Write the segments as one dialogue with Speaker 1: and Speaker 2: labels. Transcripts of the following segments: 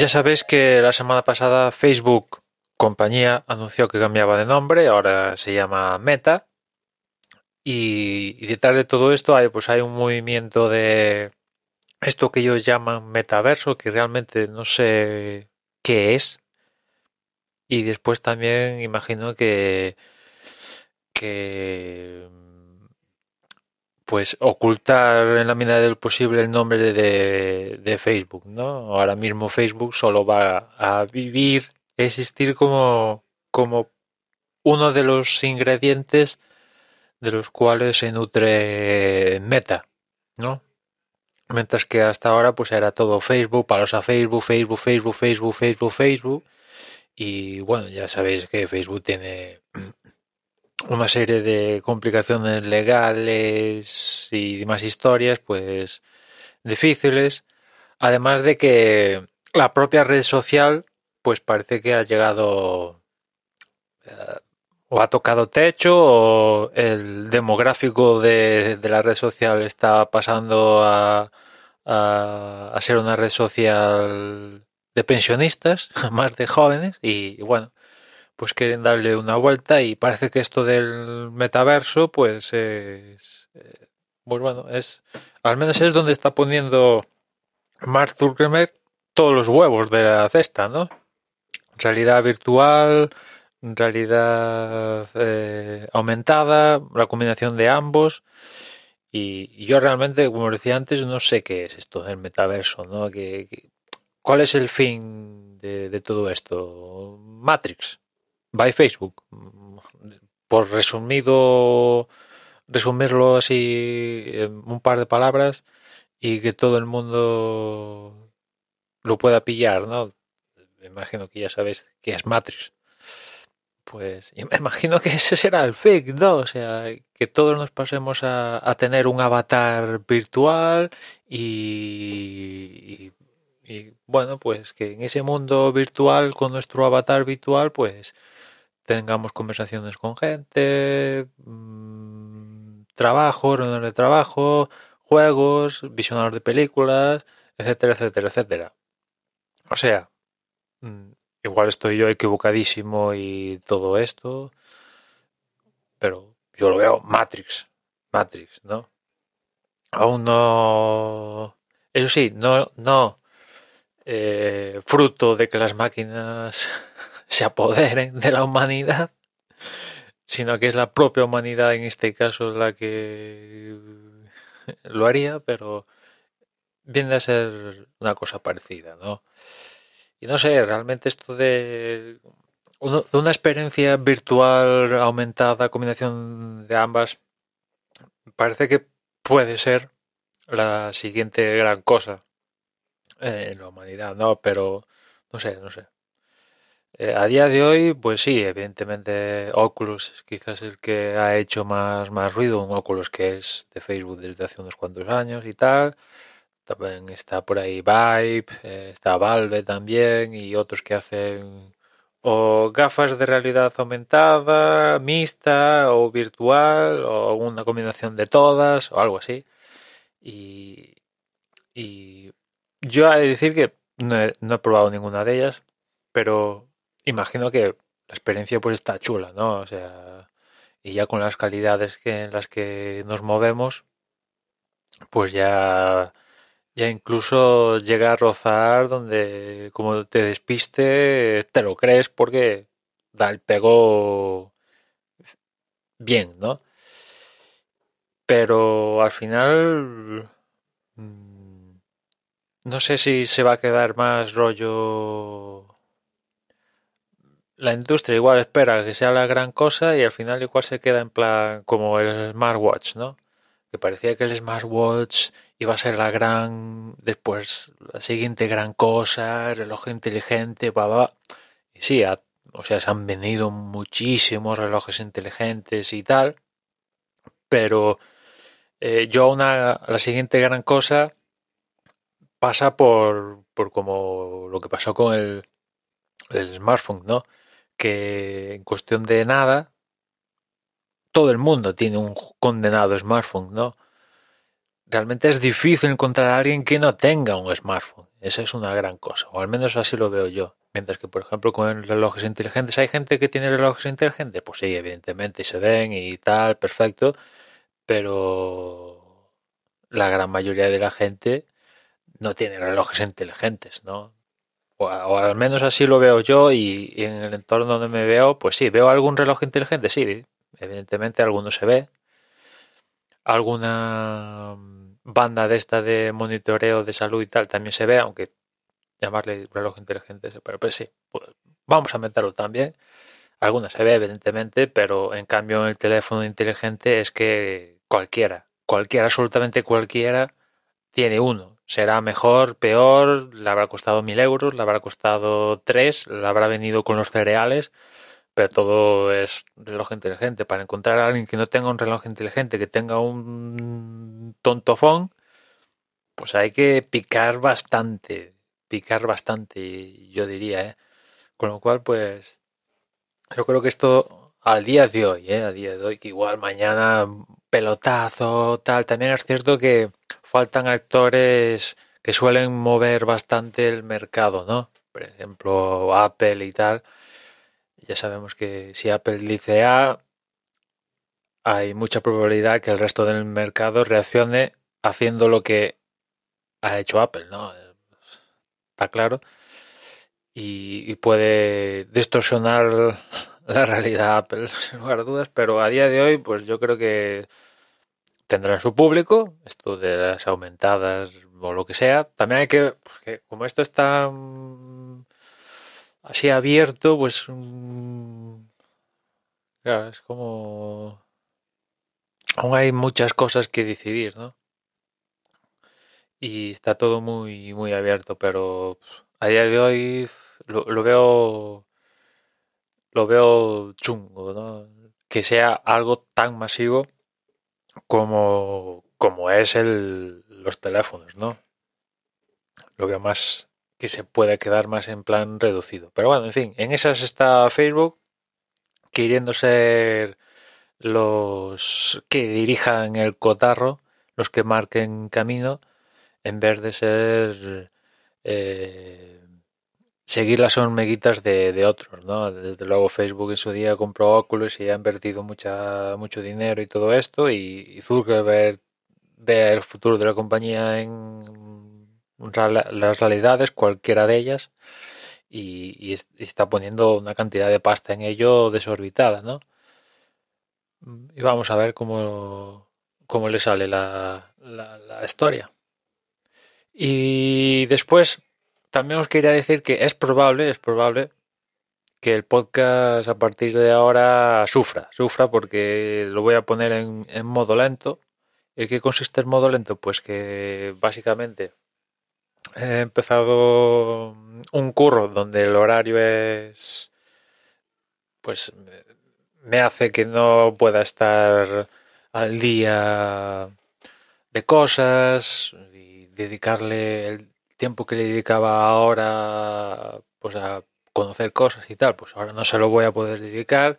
Speaker 1: Ya sabéis que la semana pasada Facebook compañía anunció que cambiaba de nombre, ahora se llama Meta. Y, detrás de todo esto hay, pues hay un movimiento de esto que ellos llaman metaverso, que realmente no sé qué es. Y después también imagino que, que pues ocultar en la medida del posible el nombre de, de Facebook, ¿no? Ahora mismo Facebook solo va a vivir, existir como, como uno de los ingredientes de los cuales se nutre Meta, ¿no? Mientras que hasta ahora pues era todo Facebook, palos a Facebook, Facebook, Facebook, Facebook, Facebook, Facebook. Y bueno, ya sabéis que Facebook tiene una serie de complicaciones legales y demás historias, pues difíciles. Además de que la propia red social, pues parece que ha llegado eh, o ha tocado techo o el demográfico de, de la red social está pasando a, a, ser una red social de pensionistas, más de jóvenes y bueno, pues quieren darle una vuelta y parece que esto del metaverso pues es eh, pues bueno es al menos es donde está poniendo Mark Zuckerberg todos los huevos de la cesta no realidad virtual realidad eh, aumentada la combinación de ambos. Y, yo realmente como decía antes no sé qué es esto del metaverso no que, cuál es el fin de todo esto Matrix by Facebook. Por resumido, resumirlo así en un par de palabras y que todo el mundo lo pueda pillar, ¿no? Me imagino que ya sabéis que es Matrix. Pues me imagino que ese será el fake, ¿no? O sea, que todos nos pasemos a, a tener un avatar virtual y, y, bueno, pues que en ese mundo virtual, con nuestro avatar virtual, pues tengamos conversaciones con gente, mmm, trabajo, reuniones de trabajo, juegos, visionados de películas, etcétera, etcétera, etcétera. O sea, mm, igual estoy yo equivocadísimo y todo esto, pero yo lo veo Matrix, Matrix, ¿no? Aún no, eso sí, no, no eh, fruto de que las máquinas se apoderen de la humanidad, sino que es la propia humanidad en este caso la que lo haría, pero viene a ser una cosa parecida, ¿no? Y no sé, realmente esto de, de una experiencia virtual aumentada, combinación de ambas, parece que puede ser la siguiente gran cosa en la humanidad, ¿no? Pero no sé, no sé. Eh, a día de hoy, pues sí, evidentemente Oculus es quizás el que ha hecho más, más ruido, un Oculus que es de Facebook desde hace unos cuantos años y tal. También está por ahí Vibe, eh, está Valve también y otros que hacen o gafas de realidad aumentada, mixta o virtual o una combinación de todas o algo así. Y, yo he de decir que no no he probado ninguna de ellas, pero imagino que la experiencia pues está chula, ¿no? O sea, y ya con las calidades que, en las que nos movemos, pues ya, ya incluso llega a rozar donde como te despiste, te lo crees porque da el pego bien, ¿no? Pero al final mm, no sé si se va a quedar más rollo la industria igual espera que sea la gran cosa y al final igual se queda en plan como el smartwatch, ¿no? Que parecía que el smartwatch iba a ser la gran, después la siguiente gran cosa, el reloj inteligente, va. Y sí, ha- o sea, se han vendido muchísimos relojes inteligentes y tal, pero eh, yo una, la siguiente gran cosa pasa por, por como lo que pasó con el, el smartphone, ¿no? Que en cuestión de nada, todo el mundo tiene un condenado smartphone, ¿no? Realmente es difícil encontrar a alguien que no tenga un smartphone. Esa es una gran cosa, o al menos así lo veo yo. Mientras que, por ejemplo, con relojes inteligentes, ¿hay gente que tiene relojes inteligentes? Pues sí, evidentemente se ven y tal, perfecto, pero la gran mayoría de la gente no tiene relojes inteligentes, ¿no? O, al menos así lo veo yo y, y en el entorno donde me veo, pues sí, veo algún reloj inteligente, sí, evidentemente alguno se ve. Alguna mm, banda de esta de monitoreo de salud y tal también se ve, aunque llamarle reloj inteligente, pero pues sí, pues vamos a meterlo también. Alguna se ve, evidentemente, pero en cambio en el teléfono inteligente es que cualquiera, cualquiera, absolutamente cualquiera, tiene uno. Será mejor, peor, le habrá costado mil euros, le habrá costado tres, le habrá venido con los cereales, pero todo es reloj inteligente. Para encontrar a alguien que no tenga un reloj inteligente, que tenga un tontofón, pues hay que picar bastante, picar bastante, yo diría, ¿eh? Con lo cual, pues, yo creo que esto al día de hoy, ¿eh? Día de hoy, que igual mañana pelotazo, tal. También es cierto que faltan actores que suelen mover bastante el mercado, ¿no? Por ejemplo, Apple y tal. Ya sabemos que si Apple dice A, hay mucha probabilidad que el resto del mercado reaccione haciendo lo que ha hecho Apple, ¿no? Está claro. Y, y puede distorsionar la realidad Apple, sin lugar a dudas, pero a día de hoy, pues yo creo que tendrán su público, esto de las aumentadas o lo que sea. También hay que, porque como esto está mm, así abierto, pues mm, es como aún hay muchas cosas que decidir, ¿no? Y está todo muy muy abierto, pero pf, a día de hoy lo, lo veo lo veo chungo, ¿no? Que sea algo tan masivo como, como es el, los teléfonos, ¿no? Lo veo más que se puede quedar más en plan reducido. Pero bueno, en fin, en esas está Facebook, queriendo ser los que dirijan el cotarro, los que marquen camino, en vez de ser eh, seguir las hormiguitas de, de otros, ¿no? Desde luego Facebook en su día compró Oculus y ha invertido mucha, mucho dinero y todo esto, y, y Zuckerberg ve el futuro de la compañía en las realidades, cualquiera de ellas, y está poniendo una cantidad de pasta en ello desorbitada, ¿no? Y vamos a ver cómo, cómo le sale la, la, la historia. Y después también os quería decir que es probable, es probable que el podcast a partir de ahora sufra, sufra porque lo voy a poner en, modo lento. ¿En qué consiste el modo lento? Pues que básicamente he empezado un curro donde el horario es pues me hace que no pueda estar al día de cosas y dedicarle el tiempo que le dedicaba ahora pues a conocer cosas y tal, pues ahora no se lo voy a poder dedicar,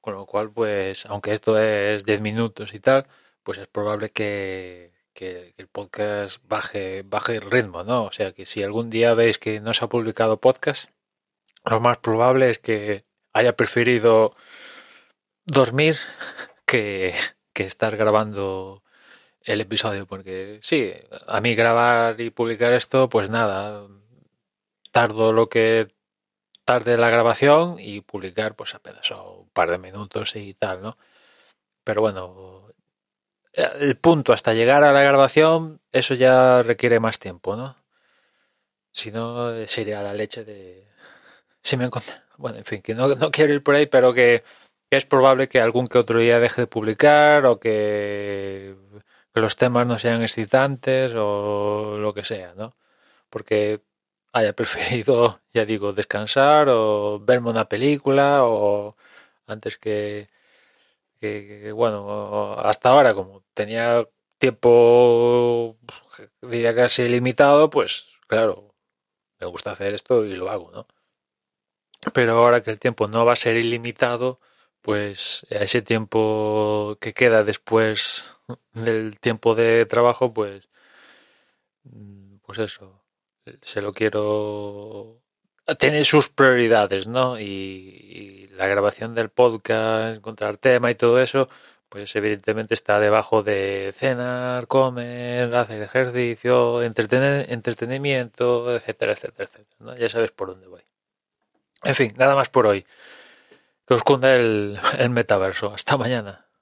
Speaker 1: con lo cual pues aunque esto es 10 minutos y tal, pues es probable que, que- el podcast baje, baje el ritmo, ¿no? O sea que si algún día veis que no se ha publicado podcast, lo más probable es que haya preferido dormir que, que estar grabando el episodio, porque sí, a mí grabar y publicar esto, pues nada, tardo lo que tarde la grabación y publicar pues apenas un par de minutos y tal, ¿no? Pero bueno, el punto hasta llegar a la grabación, eso ya requiere más tiempo, ¿no? Si no, sería la leche de... Si me encont- bueno, en fin, que no, no quiero ir por ahí, pero que es probable que algún que otro día deje de publicar o que, que los temas no sean excitantes o lo que sea, ¿no? Porque haya preferido, ya digo, descansar o verme una película o antes que, que, bueno, hasta ahora como tenía tiempo, diría casi limitado, pues claro, me gusta hacer esto y lo hago, ¿no? Pero ahora que el tiempo no va a ser ilimitado, pues ese tiempo que queda después del tiempo de trabajo, pues, pues eso, se lo quiero tiene sus prioridades, ¿no? Y, la grabación del podcast, encontrar tema y todo eso, pues evidentemente está debajo de cenar, comer, hacer ejercicio, entretener, entretenimiento, etcétera, etcétera, etcétera. ¿no? Ya sabes por dónde voy. En fin, nada más por hoy. Que os cunda el, el metaverso. Hasta mañana.